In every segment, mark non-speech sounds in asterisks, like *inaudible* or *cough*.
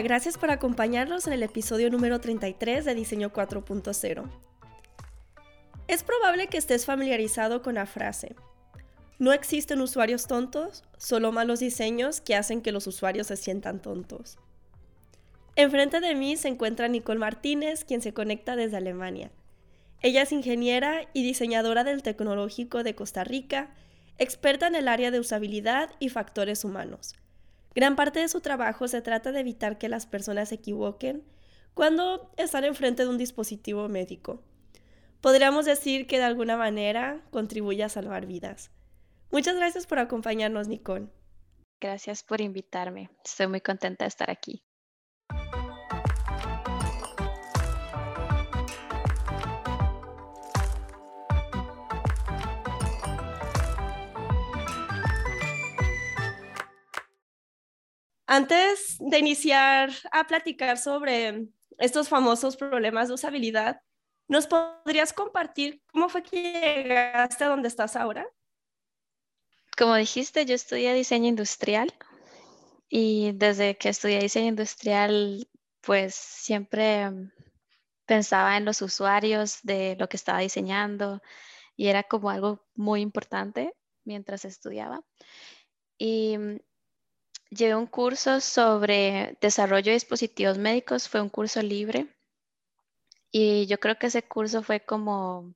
Gracias por acompañarnos en el episodio número 33 de Diseño 4.0. Es probable que estés familiarizado con la frase, no existen usuarios tontos, solo malos diseños que hacen que los usuarios se sientan tontos. Enfrente de mí se encuentra Nicole Martínez, quien se conecta desde Alemania. Ella es ingeniera y diseñadora del Tecnológico de Costa Rica, experta en el área de usabilidad y factores humanos. Gran parte de su trabajo se trata de evitar que las personas se equivoquen cuando están enfrente de un dispositivo médico podríamos decir que de alguna manera contribuye a salvar vidas. Muchas gracias por acompañarnos, Nicole. Gracias por invitarme. Estoy muy contenta de estar aquí. Antes de iniciar a platicar sobre estos famosos problemas de usabilidad, ¿Nos podrías compartir cómo fue que llegaste a donde estás ahora? Como dijiste, yo estudié diseño industrial y desde que estudié diseño industrial, pues siempre pensaba en los usuarios de lo que estaba diseñando y era como algo muy importante mientras estudiaba. Y llevé un curso sobre desarrollo de dispositivos médicos, fue un curso libre y yo creo que ese curso fue como,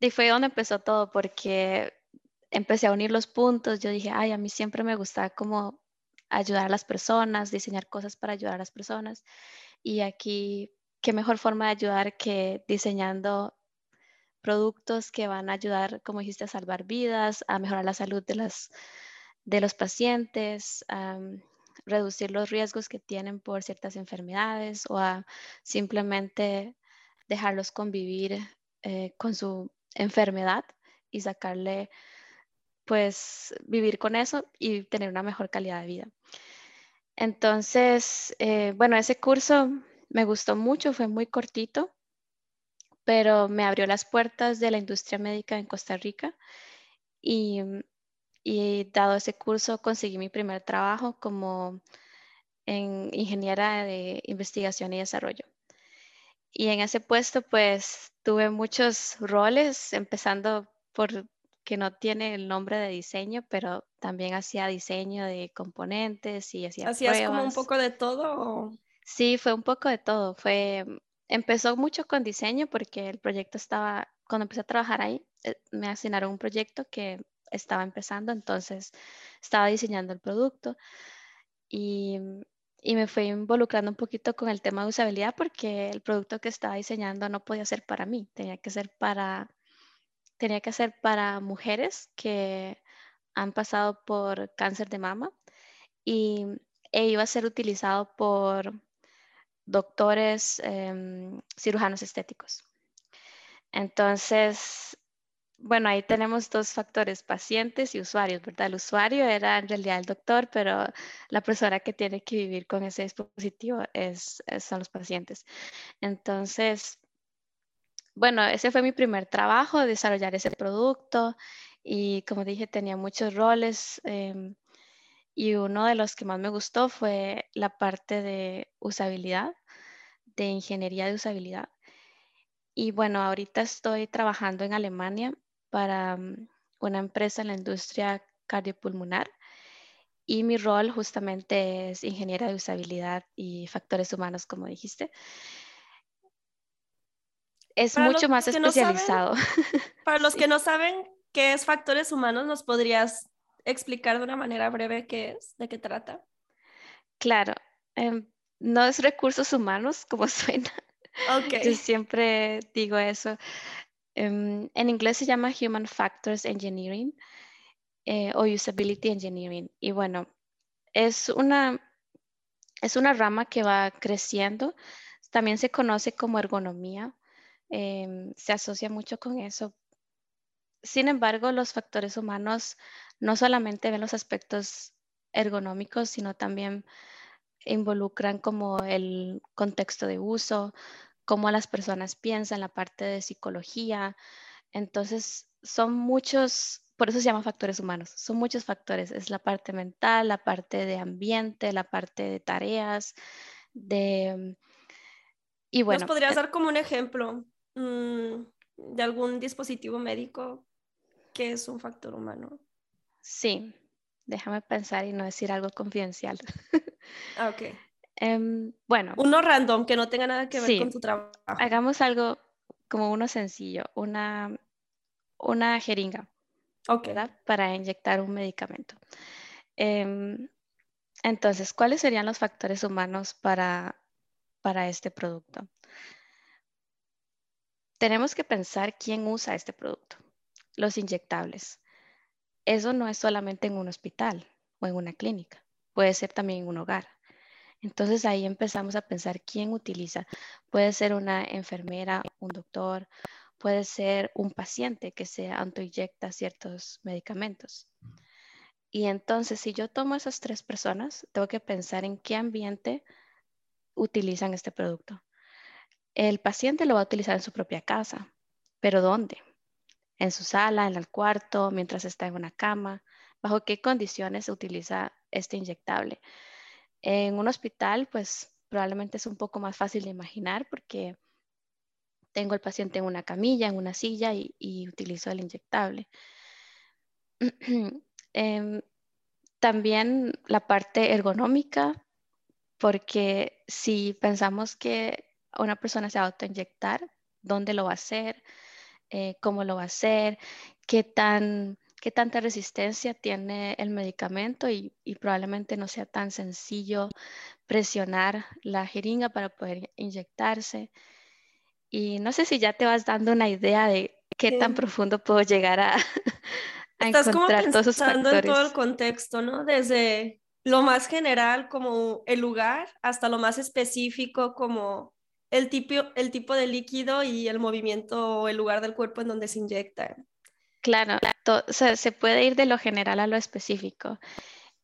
y fue donde empezó todo, porque empecé a unir los puntos. Yo dije, ay, a mí siempre me gustaba como ayudar a las personas, diseñar cosas para ayudar a las personas. Y aquí, qué mejor forma de ayudar que diseñando productos que van a ayudar, como dijiste, a salvar vidas, a mejorar la salud de, las, de los pacientes, reducir los riesgos que tienen por ciertas enfermedades o a simplemente dejarlos convivir eh, con su enfermedad y sacarle, pues, vivir con eso y tener una mejor calidad de vida. Entonces, eh, bueno, ese curso me gustó mucho, fue muy cortito, pero me abrió las puertas de la industria médica en Costa Rica y y dado ese curso conseguí mi primer trabajo como en ingeniera de investigación y desarrollo. Y en ese puesto pues tuve muchos roles, empezando por que no tiene el nombre de diseño, pero también hacía diseño de componentes y hacía ¿Hacías como un poco de todo? Sí, fue un poco de todo. Fue, empezó mucho con diseño porque el proyecto estaba, cuando empecé a trabajar ahí, eh, me asignaron un proyecto que estaba empezando, entonces estaba diseñando el producto y, me fui involucrando un poquito con el tema de usabilidad porque el producto que estaba diseñando no podía ser para mí, tenía que ser para, tenía que ser para mujeres que han pasado por cáncer de mama y e iba a ser utilizado por doctores em, cirujanos estéticos. Entonces, bueno, ahí tenemos dos factores, pacientes y usuarios, ¿verdad? El usuario era en realidad el doctor, pero la persona que tiene que vivir con ese dispositivo es, son los pacientes. Entonces, bueno, ese fue mi primer trabajo, desarrollar ese producto y como dije, tenía muchos roles em, y uno de los que más me gustó fue la parte de usabilidad, de ingeniería de usabilidad. Y bueno, ahorita estoy trabajando en Alemania para mm, una empresa en la industria cardiopulmonar y mi rol justamente es ingeniera de usabilidad y factores humanos, como dijiste. Es mucho más especializado. *laughs* para los que no saben qué es factores humanos, ¿nos podrías explicar de una manera breve qué es, de qué trata? Claro, em, no es recursos humanos como *laughs* suena. Okay. Yo siempre digo eso. Em, en inglés se llama Human Factors Engineering eh, o Usability Engineering. Y bueno, es una, es una rama que va creciendo. También se conoce como ergonomía. Em, se asocia mucho con eso. Sin embargo, los factores humanos no solamente ven los aspectos ergonómicos, sino también involucran como el contexto de uso, cómo las personas piensan, la parte de psicología. Entonces, son muchos, por eso se llaman factores humanos, son muchos factores. Es la parte mental, la parte de ambiente, la parte de tareas, de... Y bueno. ¿Nos podrías eh dar como un ejemplo mm, de algún dispositivo médico que es un factor humano? Sí, déjame pensar y no decir algo confidencial. Ah, ok. Em, bueno. Uno random que no tenga nada que ver con tu trabajo. Hagamos algo como uno sencillo, una, una jeringa. Para inyectar un medicamento. Em, entonces, ¿cuáles serían los factores humanos para, para este producto? Tenemos que pensar quién usa este producto, los inyectables. Eso no es solamente en un hospital o en una clínica, puede ser también en un hogar. Entonces ahí empezamos a pensar quién utiliza. Puede ser una enfermera, un doctor, puede ser un paciente que se autoinyecta ciertos medicamentos. Y entonces, si yo tomo esas tres personas, tengo que pensar en qué ambiente utilizan este producto. El paciente lo va a utilizar en su propia casa, pero ¿dónde? En su sala, en el cuarto, mientras está en una cama. ¿Bajo qué condiciones se utiliza este inyectable? En un hospital, pues probablemente es un poco más fácil de imaginar porque tengo el paciente en una camilla, en una silla y, utilizo el inyectable. *clears throat* Em, también la parte ergonómica, porque si pensamos que una persona se va a ¿dónde lo va a hacer? Eh, ¿Cómo lo va a hacer? ¿Qué tan qué tanta resistencia tiene el medicamento y, probablemente no sea tan sencillo presionar la jeringa para poder inyectarse. Y no sé si ya te vas dando una idea de qué tan profundo puedo llegar a, *laughs* Estás encontrar como pensando en todo el contexto, ¿no? Desde lo más general como el lugar hasta lo más específico como el tipo, el tipo de líquido y el movimiento o el lugar del cuerpo en donde se inyecta. Claro, se puede ir de lo general a lo específico.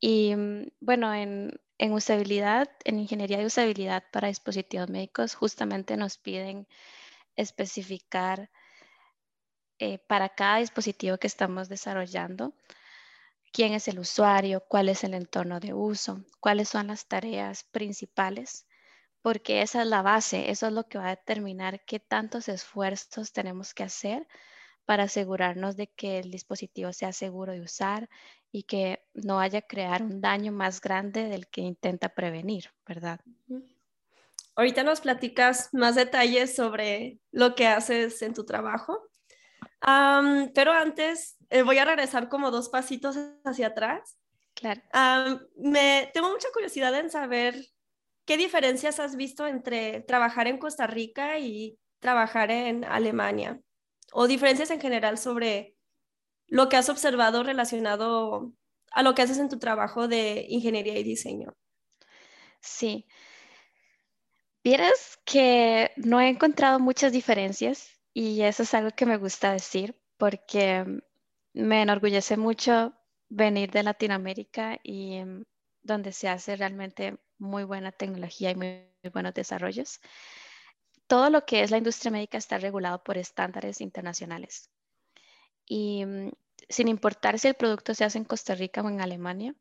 Y mm, bueno, en, usabilidad, en ingeniería de usabilidad para dispositivos médicos, justamente nos piden especificar eh, para cada dispositivo que estamos desarrollando quién es el usuario, cuál es el entorno de uso, cuáles son las tareas principales, porque esa es la base, eso es lo que va a determinar qué tantos esfuerzos tenemos que hacer para asegurarnos de que el dispositivo sea seguro de usar y que no vaya a crear un daño más grande del que intenta prevenir, ¿verdad? Ahorita nos platicas más detalles sobre lo que haces en tu trabajo, pero antes eh, voy a regresar como dos pasitos hacia atrás. Claro. me tengo mucha curiosidad en saber qué diferencias has visto entre trabajar en Costa Rica y trabajar en Alemania o diferencias en general sobre lo que has observado relacionado a lo que haces en tu trabajo de ingeniería y diseño. Sí. Vieras que no he encontrado muchas diferencias y eso es algo que me gusta decir porque me enorgullece mucho venir de Latinoamérica y mm, donde se hace realmente muy buena tecnología y muy buenos desarrollos todo lo que es la industria médica está regulado por estándares internacionales. Y mm, sin importar si el producto se hace en Costa Rica o en Alemania,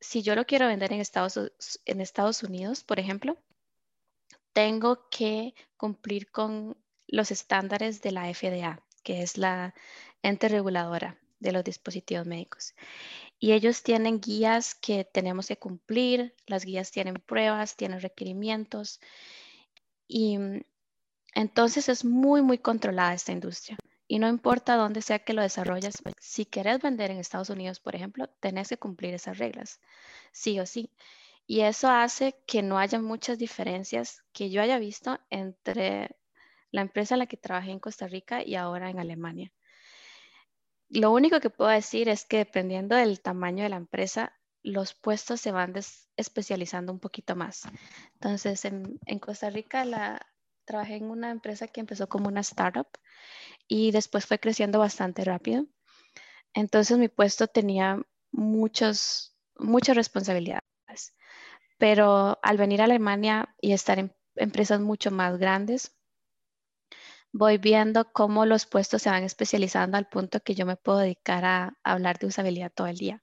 si yo lo quiero vender en Estados, en Estados Unidos, por ejemplo, tengo que cumplir con los estándares de la FDA, que es la ente reguladora de los dispositivos médicos. Y ellos tienen guías que tenemos que cumplir, las guías tienen pruebas, tienen requerimientos y mm, entonces es muy, muy controlada esta industria. Y no importa dónde sea que lo desarrolles, si quieres vender en Estados Unidos, por ejemplo, tenés que cumplir esas reglas, sí o sí. Y eso hace que no haya muchas diferencias que yo haya visto entre la empresa en la que trabajé en Costa Rica y ahora en Alemania. Lo único que puedo decir es que dependiendo del tamaño de la empresa, los puestos se van especializando un poquito más. Entonces, en, Costa Rica trabajé en una empresa que empezó como una startup y después fue creciendo bastante rápido. Entonces, mi puesto tenía muchos, muchas responsabilidades. Pero al venir a Alemania y estar en empresas mucho más grandes, voy viendo cómo los puestos se van especializando al punto que yo me puedo dedicar a, hablar de usabilidad todo el día.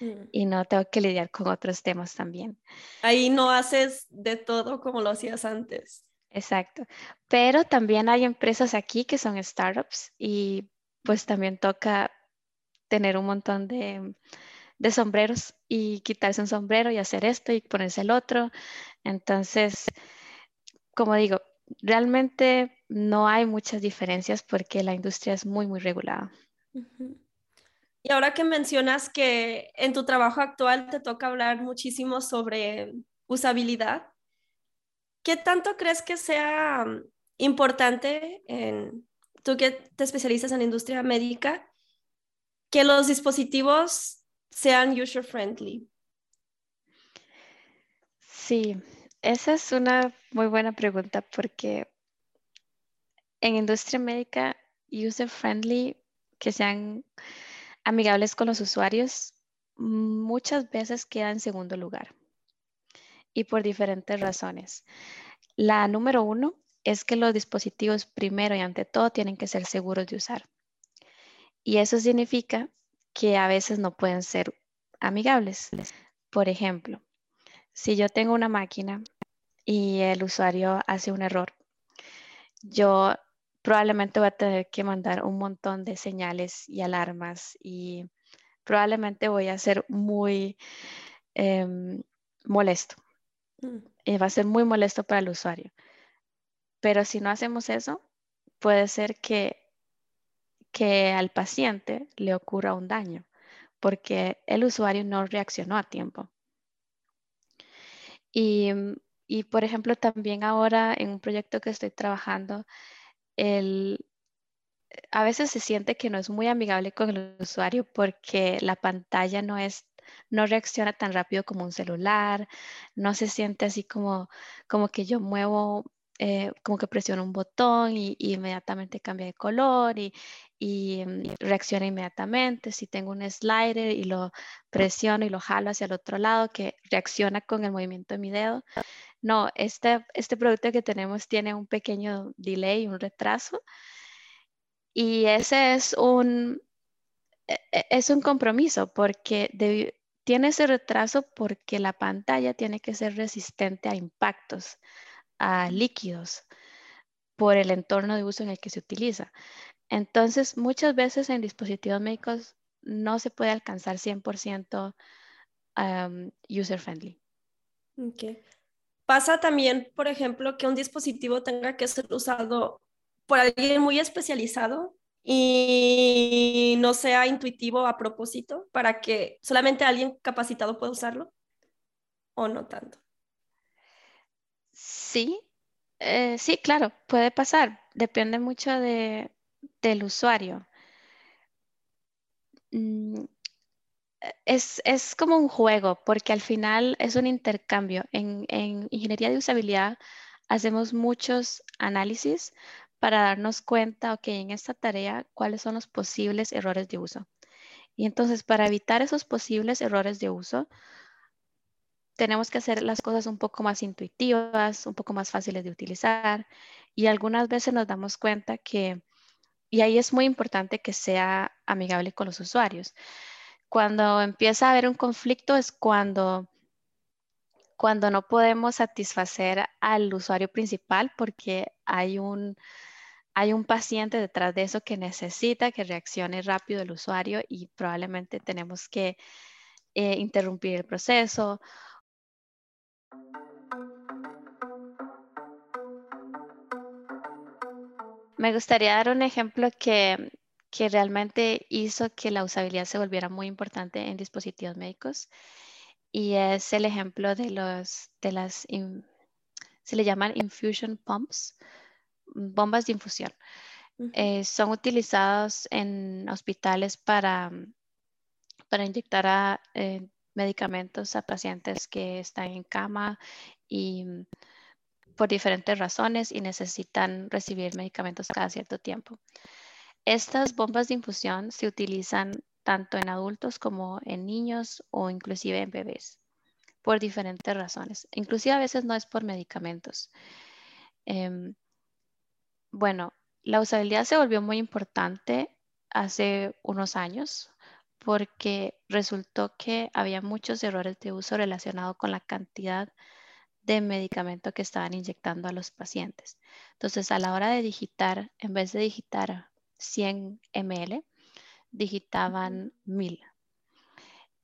Mm. Y no tengo que lidiar con otros temas también. Ahí no haces de todo como lo hacías antes. Exacto. Pero también hay empresas aquí que son startups y pues también toca tener un montón de, de sombreros y quitarse un sombrero y hacer esto y ponerse el otro. Entonces, como digo, realmente no hay muchas diferencias porque la industria es muy, muy regulada. Y ahora que mencionas que en tu trabajo actual te toca hablar muchísimo sobre usabilidad, ¿qué tanto crees que sea mm, importante en tú que te especializas en industria médica que los dispositivos sean user friendly? Sí, esa es una muy buena pregunta porque en industria médica, user friendly, que sean amigables con los usuarios, muchas veces queda en segundo lugar y por diferentes razones. La número uno es que los dispositivos primero y ante todo tienen que ser seguros de usar. Y eso significa que a veces no pueden ser amigables. Por ejemplo, si yo tengo una máquina y el usuario hace un error, yo probablemente voy a tener que mandar un montón de señales y alarmas y probablemente voy a ser muy em, molesto. Mm. Y va a ser muy molesto para el usuario. Pero si no hacemos eso, puede ser que, que al paciente le ocurra un daño porque el usuario no reaccionó a tiempo. Y, y, por ejemplo, también ahora en un proyecto que estoy trabajando, el, a veces se siente que no es muy amigable con el usuario porque la pantalla no es no reacciona tan rápido como un celular, no se siente así como, como que yo muevo eh, como que presiono un botón y, inmediatamente cambia de color y, mm, reacciona inmediatamente. Si tengo un slider y lo presiono y lo jalo hacia el otro lado, que reacciona con el movimiento de mi dedo. No, este, este producto que tenemos tiene un pequeño delay, un retraso. Y ese es un, e, e, es un compromiso porque tiene ese retraso porque la pantalla tiene que ser resistente a impactos a líquidos por el entorno de uso en el que se utiliza. Entonces, muchas veces en dispositivos médicos no se puede alcanzar 100% user friendly. Pasa también, por ejemplo, que un dispositivo tenga que ser usado por alguien muy especializado y no sea intuitivo a propósito para que solamente alguien capacitado pueda usarlo o no tanto. Sí, eh, sí, claro, puede pasar. Depende mucho de, del usuario. Mm, es, como un juego, porque al final es un intercambio. En, en ingeniería de usabilidad hacemos muchos análisis para darnos cuenta, ok, en esta tarea, cuáles son los posibles errores de uso. Y entonces, para evitar esos posibles errores de uso, tenemos que hacer las cosas un poco más intuitivas, un poco más fáciles de utilizar y algunas veces nos damos cuenta que, y ahí es muy importante que sea amigable con los usuarios. Cuando empieza a haber un conflicto es cuando, cuando no podemos satisfacer al usuario principal porque hay un, hay un paciente detrás de eso que necesita que reaccione rápido el usuario y probablemente tenemos que eh, interrumpir el proceso. Me gustaría dar un ejemplo que, realmente hizo que la usabilidad se volviera muy importante en dispositivos médicos y es el ejemplo de los de las se le llaman infusion pumps bombas de infusión. Eh, son utilizados en hospitales para, para inyectar a, eh, medicamentos a pacientes que están en cama y por diferentes razones y necesitan recibir medicamentos cada cierto tiempo. Estas bombas de infusión se utilizan tanto en adultos como en niños o inclusive en bebés por diferentes razones. Inclusive a veces no es por medicamentos. Em, bueno, la usabilidad se volvió muy importante hace unos años porque resultó que había muchos errores de uso relacionados con la cantidad de medicamento que estaban inyectando a los pacientes. Entonces, a la hora de digitar, en vez de digitar 100 ml, digitaban 1000.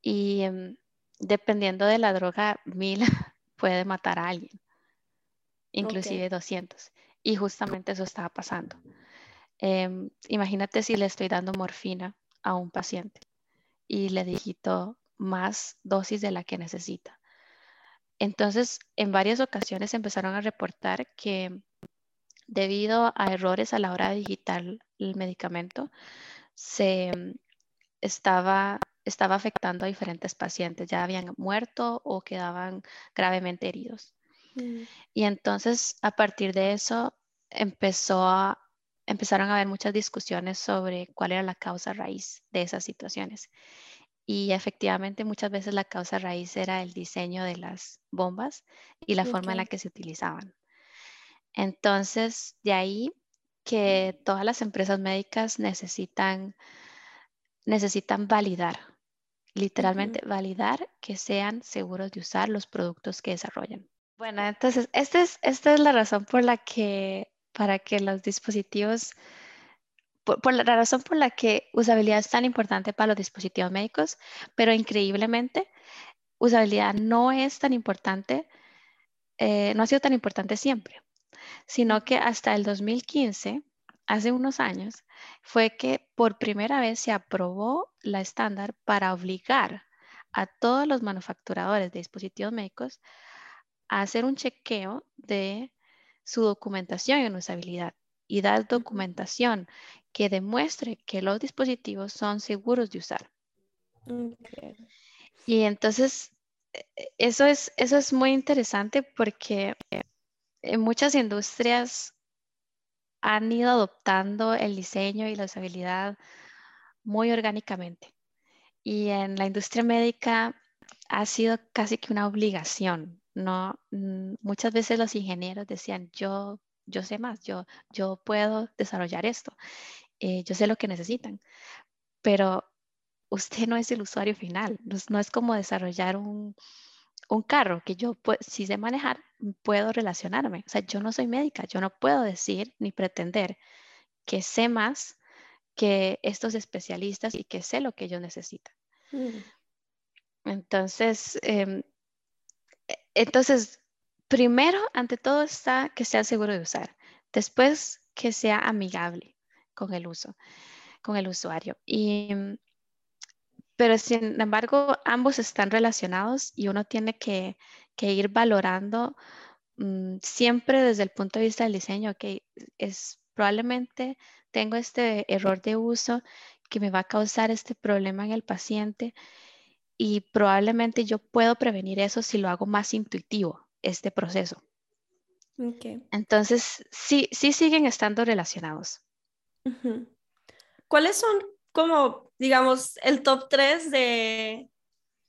Y em, dependiendo de la droga, *laughs* 1000 puede matar a alguien, inclusive 200. Y justamente eso estaba pasando. Em, imagínate si le estoy dando morfina a un paciente y le digito más dosis de la que necesita. Entonces, en varias ocasiones empezaron a reportar que debido a errores a la hora de digitar el medicamento, se em, estaba, estaba afectando a diferentes pacientes. Ya habían muerto o quedaban gravemente heridos. Mm. Y entonces, a partir de eso, empezó a, empezaron a haber muchas discusiones sobre cuál era la causa raíz de esas situaciones. Y efectivamente muchas veces la causa raíz era el diseño de las bombas y la forma en la que se utilizaban. Entonces, de ahí que todas las empresas médicas necesitan, necesitan validar, literalmente validar que sean seguros de usar los productos que desarrollan. Bueno, entonces, esta es, esta es la razón por la que para que los dispositivos, por, la razón por la que usabilidad es tan importante para los dispositivos médicos, pero increíblemente, usabilidad no es tan importante, eh, no ha sido tan importante siempre, sino que hasta el 2015, hace unos años, fue que por primera vez se aprobó la estándar para obligar a todos los manufacturadores de dispositivos médicos a hacer un chequeo de su documentación en usabilidad y dar documentación que demuestre que los dispositivos son seguros de usar. Y entonces, e, e, eso es, eso es muy interesante porque en muchas industrias han ido adoptando el diseño y la usabilidad muy orgánicamente. Y en la industria médica ha sido casi que una obligación no, mm, muchas veces los ingenieros decían, yo, yo sé más, yo, yo puedo desarrollar esto, eh, yo sé lo que necesitan, pero usted no es el usuario final, no, es como desarrollar un, carro que yo, si sé manejar, puedo relacionarme. O sea, yo no soy médica, yo no puedo decir ni pretender que sé más que estos especialistas y que sé lo que ellos necesitan. Mm. Entonces, em, entonces, primero, ante todo está que sea seguro de usar. Después, que sea amigable con el uso, con el usuario. Pero sin embargo, ambos están relacionados y uno tiene que, ir valorando mm, siempre desde el punto de vista del diseño, que es probablemente tengo este error de uso que me va a causar este problema en el paciente y probablemente yo puedo prevenir eso si lo hago más intuitivo, este proceso. Entonces, sí, sí siguen estando relacionados. ¿Cuáles son como, digamos, el top 3 de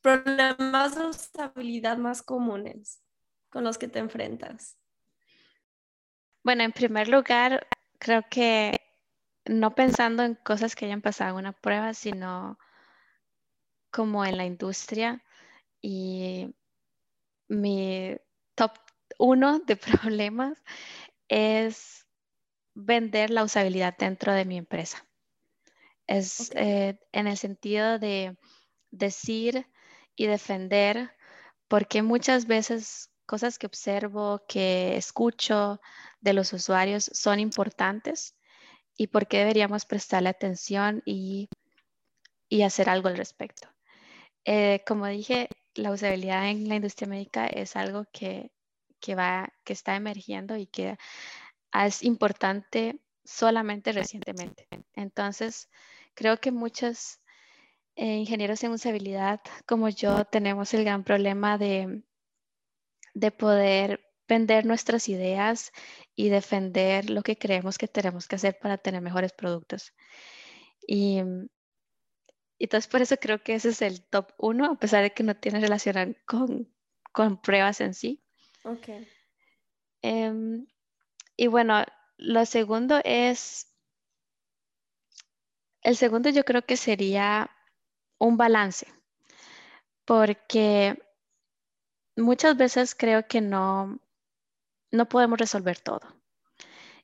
problemas de usabilidad más comunes con los que te enfrentas? Bueno, en primer lugar, creo que no pensando en cosas que hayan pasado una prueba, sino como en la industria y mi top uno de *laughs* problemas es vender la usabilidad dentro de mi empresa. Es eh, en el sentido de decir y defender, porque muchas veces cosas que observo, que escucho de los usuarios son importantes y por qué deberíamos prestarle atención y hacer algo al respecto. Eh, como dije, la usabilidad en la industria médica es algo que, va, que está emergiendo y que es importante solamente recientemente. Entonces, creo que muchos eh, ingenieros en usabilidad como yo tenemos el gran problema de, de poder vender nuestras ideas y defender lo que creemos que tenemos que hacer para tener mejores productos. Y, entonces por eso creo que ese es el top uno, a pesar de que no tiene relación con, con pruebas en sí. Ok. Em, y bueno, lo segundo es, el segundo yo creo que sería un balance, porque muchas veces creo que no, no podemos resolver todo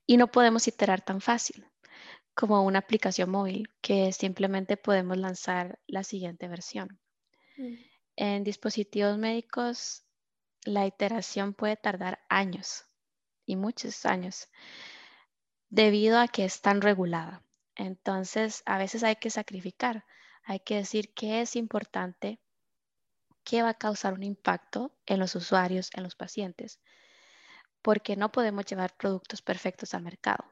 y no podemos iterar tan fácil como una aplicación móvil que simplemente podemos lanzar la siguiente versión. Mm. En dispositivos médicos, la iteración puede tardar años y muchos años debido a que es tan regulada. Entonces, a veces hay que sacrificar, hay que decir qué es importante, qué va a causar un impacto en los usuarios, en los pacientes, porque no podemos llevar productos perfectos al mercado.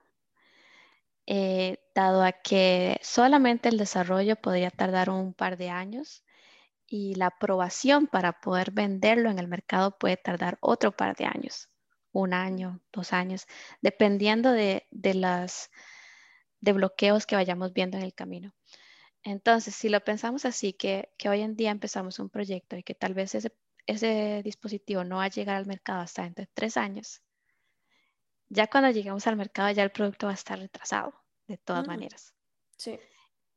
Eh, dado a que solamente el desarrollo podría tardar un par de años y la aprobación para poder venderlo en el mercado puede tardar otro par de años, un año, dos años, dependiendo de, las de bloqueos que vayamos viendo en el camino. Entonces, si lo pensamos así, que, hoy en día empezamos un proyecto y que tal vez ese, ese dispositivo no va a llegar al mercado hasta entre tres años, ya cuando lleguemos al mercado ya el producto va a estar retrasado, de todas mm. maneras. Sí.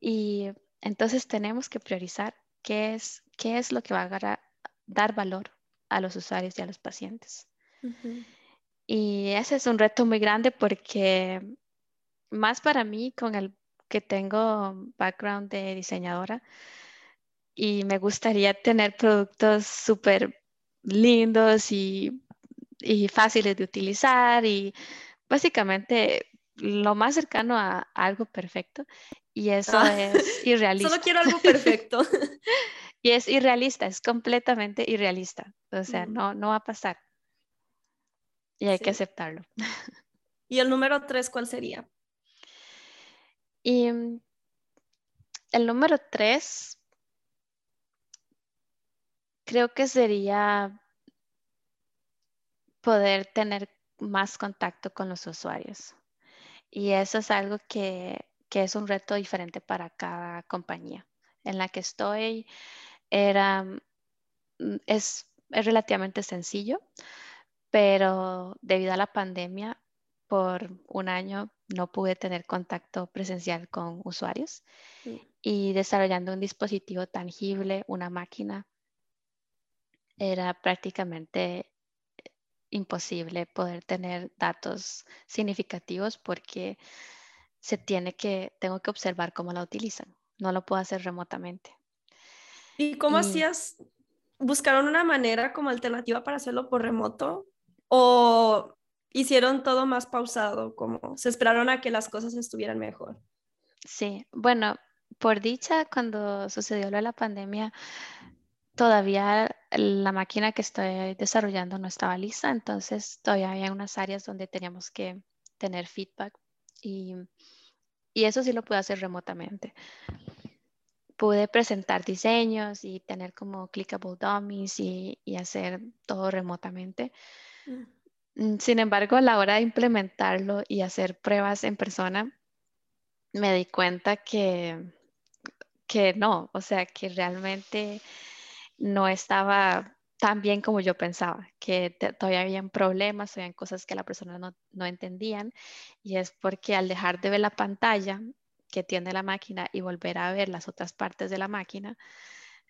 Y entonces tenemos que priorizar qué es, qué es lo que va a dar valor a los usuarios y a los pacientes. Y ese es un reto muy grande porque más para mí con el que tengo background de diseñadora y me gustaría tener productos súper lindos y y fáciles de utilizar y básicamente lo más cercano a, algo perfecto y eso ah, es *laughs* irrealista. Solo quiero algo *laughs* perfecto. y es irrealista, es completamente irrealista. O sea, mm. no, no va a pasar. Y hay que aceptarlo. ¿Y el número tres cuál sería? Y el número tres creo que sería poder tener más contacto con los usuarios. Y eso es algo que, es un reto diferente para cada compañía. En la que estoy era, mm, es, relativamente sencillo, pero debido a la pandemia, por un año no pude tener contacto presencial con usuarios mm. y desarrollando un dispositivo tangible, una máquina, era prácticamente imposible poder tener datos significativos porque se tiene que, tengo que observar cómo la utilizan. No lo puedo hacer remotamente. ¿Y cómo hacías? ¿Buscaron una manera como alternativa para hacerlo por remoto? ¿O hicieron todo más pausado? Como se esperaron a que las cosas estuvieran mejor? Sí, bueno, por dicha, cuando sucedió la pandemia, todavía la máquina que estoy desarrollando no estaba lista, entonces todavía había unas áreas donde teníamos que tener feedback y, eso sí lo pude hacer remotamente. Pude presentar diseños y tener como clickable dummies y, hacer todo remotamente. Mm. Sin embargo, a la hora de implementarlo y hacer pruebas en persona, me di cuenta que, que no, o sea, que realmente no estaba tan bien como yo pensaba, que todavía habían problemas, habían cosas que la persona no, no entendían, y es porque al dejar de ver la pantalla que tiene la máquina y volver a ver las otras partes de la máquina,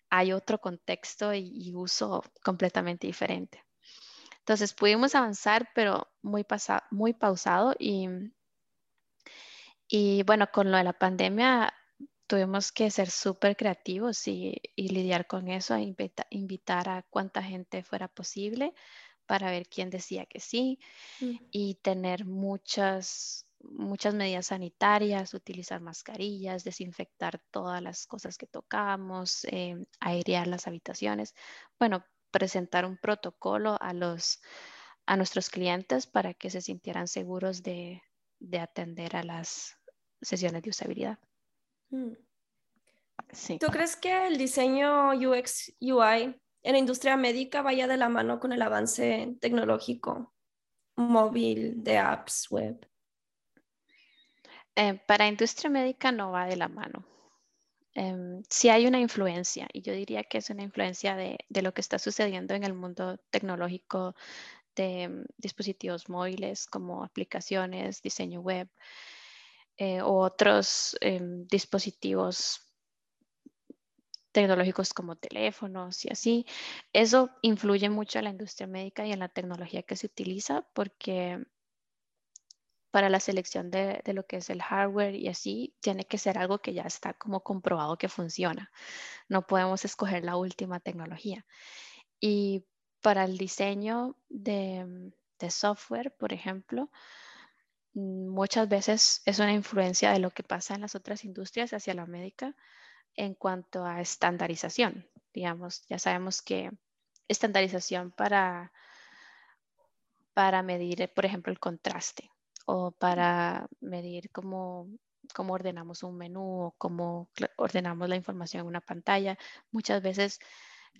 hay otro contexto y, uso completamente diferente. Entonces pudimos avanzar, pero muy, muy pausado y, y bueno, con lo de la pandemia tuvimos que ser súper creativos y, lidiar con eso, invitar a cuánta gente fuera posible para ver quién decía que sí mm. y tener muchas, muchas medidas sanitarias, utilizar mascarillas, desinfectar todas las cosas que tocamos, em, airear las habitaciones. Bueno, presentar un protocolo a los, a nuestros clientes para que se sintieran seguros de, atender a las sesiones de usabilidad. Mm. ¿Tú crees que el diseño UX UI en la industria médica vaya de la mano con el avance tecnológico móvil de apps web? Eh, para industria médica no va de la mano. Eh, sí hay una influencia y yo diría que es una influencia de, lo que está sucediendo en el mundo tecnológico de mm, dispositivos móviles como aplicaciones, diseño web eh, o otros em, dispositivos tecnológicos como teléfonos y así. Eso influye mucho en la industria médica y en la tecnología que se utiliza porque para la selección de, lo que es el hardware y así, tiene que ser algo que ya está como comprobado que funciona. No podemos escoger la última tecnología. Y para el diseño de, de software, por ejemplo, muchas veces es una influencia de lo que pasa en las otras industrias hacia la médica en cuanto a estandarización. Digamos, ya sabemos que estandarización para, para medir, por ejemplo, el contraste o para medir cómo, cómo ordenamos un menú o cómo ordenamos la información en una pantalla. Muchas veces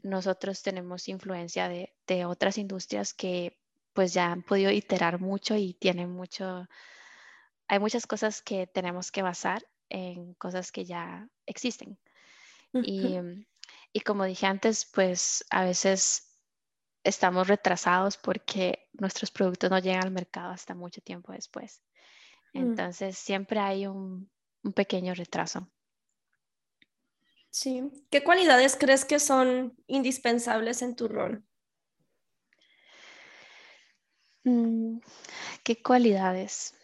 nosotros tenemos influencia de, de otras industrias que pues ya han podido iterar mucho y tienen mucho, hay muchas cosas que tenemos que basar en cosas que ya existen. Y, y como dije antes, pues a veces estamos retrasados porque nuestros productos no llegan al mercado hasta mucho tiempo después. Mm. Entonces, siempre hay un, un, pequeño retraso. Sí. ¿Qué cualidades crees que son indispensables en tu rol? Mm, ¿Qué cualidades?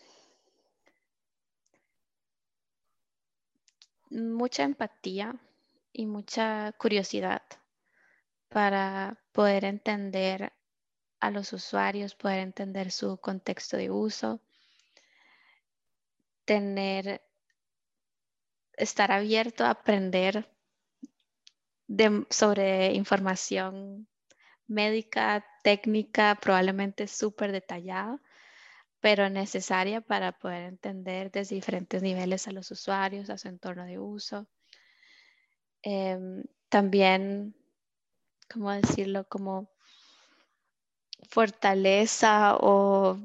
Mucha empatía y mucha curiosidad para poder entender a los usuarios, poder entender su contexto de uso, tener, estar abierto a aprender sobre información médica, técnica, probablemente súper detallada, pero necesaria para poder entender desde diferentes niveles a los usuarios, a su entorno de uso. Em, también, ¿cómo decirlo? Como fortaleza o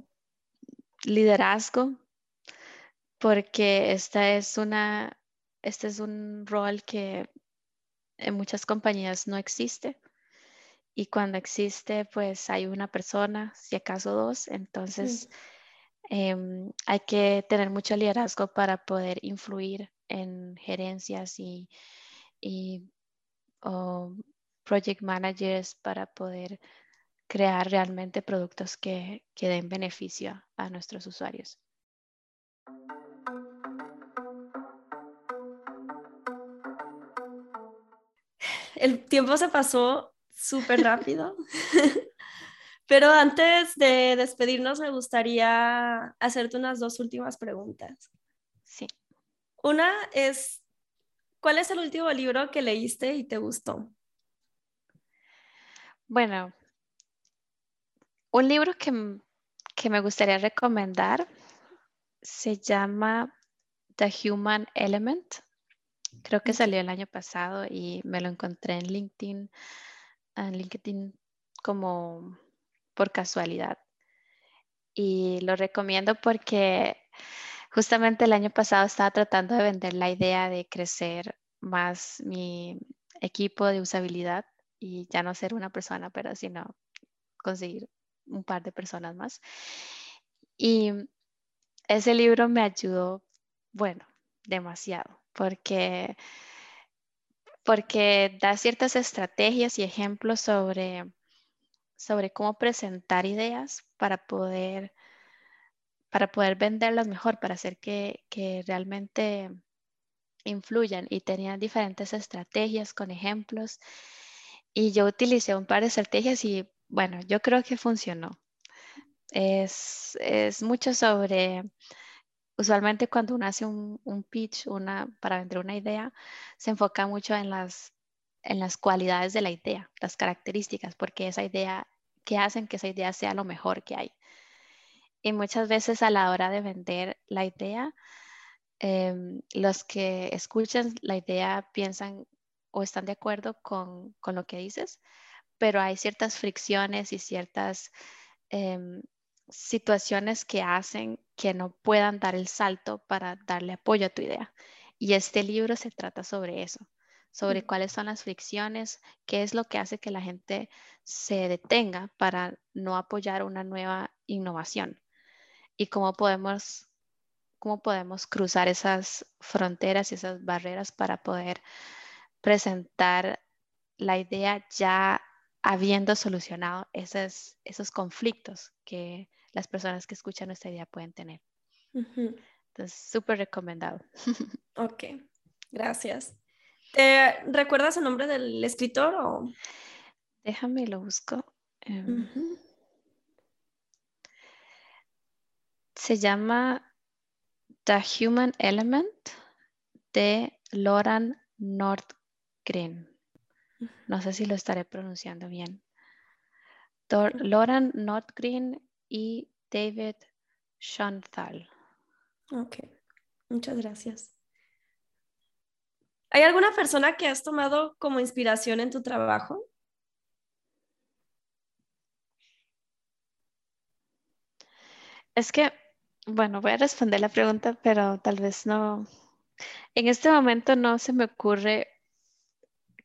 liderazgo, porque esta es una, este es un rol que en muchas compañías no existe. Y cuando existe, pues hay una persona, si acaso dos, entonces em, hay que tener mucho liderazgo para poder influir en gerencias y, y project managers para poder crear realmente productos que, que den beneficio a nuestros usuarios. El tiempo se pasó súper rápido. *laughs* Pero antes de despedirnos, me gustaría hacerte unas dos últimas preguntas. Sí. Una es, ¿cuál es el último libro que leíste y te gustó? Bueno, un libro que, me gustaría recomendar se llama The Human Element. Creo que salió el año pasado y me lo encontré en LinkedIn, en LinkedIn como por casualidad. Y lo recomiendo porque justamente el año pasado estaba tratando de vender la idea de crecer más mi equipo de usabilidad y ya no ser una persona, pero sino conseguir un par de personas más. Y ese libro me ayudó, bueno, demasiado, porque, porque da ciertas estrategias y ejemplos sobre, sobre cómo presentar ideas para poder, para poder venderlas mejor, para hacer que, que realmente influyan. Y tenía diferentes estrategias con ejemplos. Y yo utilicé un par de estrategias y bueno, yo creo que funcionó. Es, mucho sobre, usualmente cuando uno hace un, pitch una, para vender una idea, se enfoca mucho en las, en las cualidades de la idea, las características, porque esa idea que hacen que esa idea sea lo mejor que hay. Y muchas veces a la hora de vender la idea, em, los que escuchan la idea piensan o están de acuerdo con, lo que dices, pero hay ciertas fricciones y ciertas em, situaciones que hacen que no puedan dar el salto para darle apoyo a tu idea. Y este libro se trata sobre eso, sobre Mm. cuáles son las fricciones, qué es lo que hace que la gente se detenga para no apoyar una nueva innovación y cómo podemos, cómo podemos cruzar esas fronteras y esas barreras para poder presentar la idea ya habiendo solucionado esos, esos conflictos que las personas que escuchan nuestra idea pueden tener. Ujú. Entonces, súper recomendado. *laughs* Ok, gracias. ¿Te recuerdas el nombre del escritor o...? Déjame lo busco. Em. Se llama The Human Element de Loran Nordgren. No sé si lo estaré pronunciando bien. Dor- Loran Nordgren y David Schoenthal. Ok, muchas gracias. ¿Hay alguna persona que has tomado como inspiración en tu trabajo? Es que, bueno, voy a responder la pregunta, pero tal vez no. En este momento no se me ocurre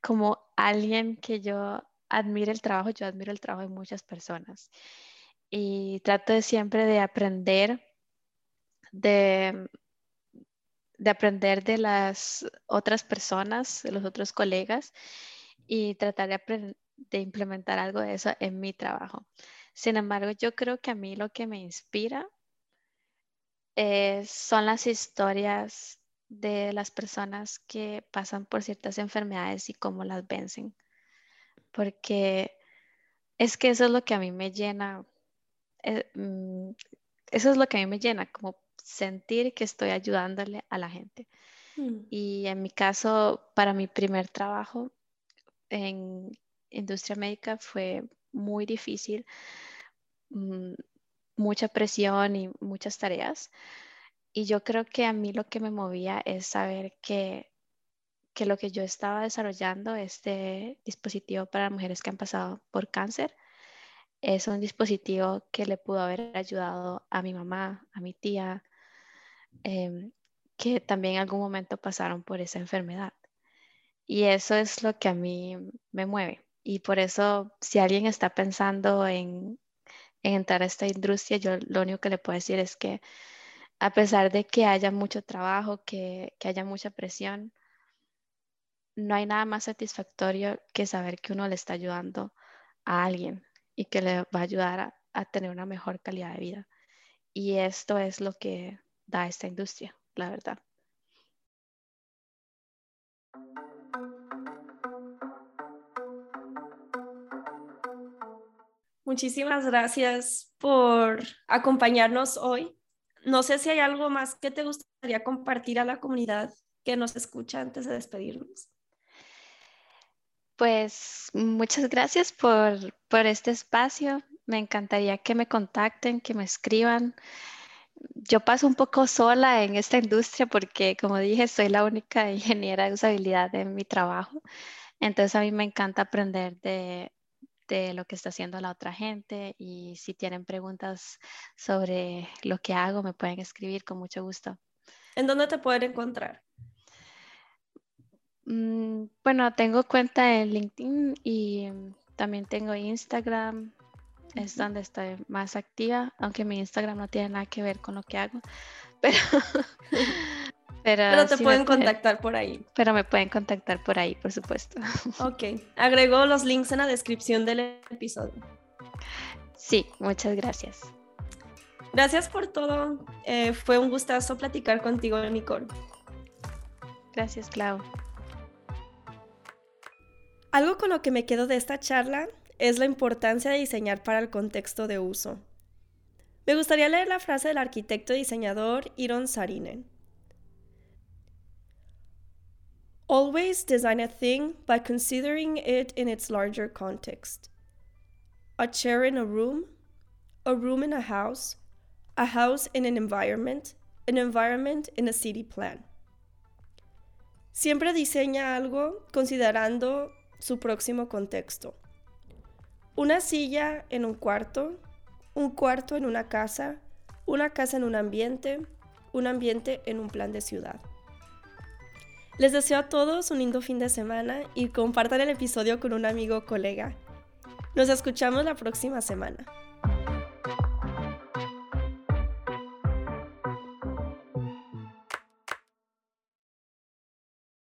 como alguien que yo admire el trabajo. Yo admiro el trabajo de muchas personas y trato de siempre de aprender de, de aprender de las otras personas, de los otros colegas y tratar de, implementar algo de eso en mi trabajo. Sin embargo, yo creo que a mí lo que me inspira eh, son las historias de las personas que pasan por ciertas enfermedades y cómo las vencen. Porque es que eso es lo que a mí me llena, eh, mm, eso es lo que a mí me llena, como sentir que estoy ayudándole a la gente. Mm, Y en mi caso, para mi primer trabajo en industria médica fue muy difícil, mm, mucha presión y muchas tareas. Y yo creo que a mí lo que me movía es saber que, que lo que yo estaba desarrollando, este dispositivo para mujeres que han pasado por cáncer, es un dispositivo que le pudo haber ayudado a mi mamá, a mi tía, em, que también en algún momento pasaron por esa enfermedad. Y eso es lo que a mí me mueve. Y por eso, si alguien está pensando en, en entrar a esta industria, yo lo único que le puedo decir es que a pesar de que haya mucho trabajo, que, haya mucha presión, no hay nada más satisfactorio que saber que uno le está ayudando a alguien y que le va a ayudar a tener una mejor calidad de vida. Y esto es lo que da esta industria, la verdad. Muchísimas gracias por acompañarnos hoy. No sé si hay algo más que te gustaría compartir a la comunidad que nos escucha antes de despedirnos. Pues muchas gracias por, por este espacio. Me encantaría que me contacten, que me escriban. Yo paso un poco sola en esta industria porque, como dije, soy la única ingeniera de usabilidad en mi trabajo. Entonces a mí me encanta aprender de, de lo que está haciendo la otra gente y si tienen preguntas sobre lo que hago, me pueden escribir con mucho gusto. ¿En dónde te pueden encontrar? Mm, bueno, tengo cuenta en LinkedIn y mm, también tengo Instagram. Es donde estoy más activa, aunque mi Instagram no tiene nada que ver con lo que hago. *laughs* Pero, *laughs* pero, Pero te sí me pueden pueden- contactar por ahí. pero me pueden contactar por ahí, por supuesto. *laughs* Ok, agrego los links en la descripción del episodio. Sí, muchas gracias. Gracias por todo. Eh, fue un gustazo platicar contigo, Nicole. Gracias, Clau. Algo con lo que me quedo de esta charla es la importancia de diseñar para el contexto de uso. Me gustaría leer la frase del arquitecto y diseñador Iron Sarinen. Always design a thing by considering it in its larger context. a chair in a room, a room in a house, a house in an environment, an environment in a city plan. Siempre diseña algo considerando su próximo contexto. Una silla en un cuarto, un cuarto en una casa, una casa en un ambiente, un ambiente en un plan de ciudad. Les deseo a todos un lindo fin de semana y compartan el episodio con un amigo o colega. Nos escuchamos la próxima semana.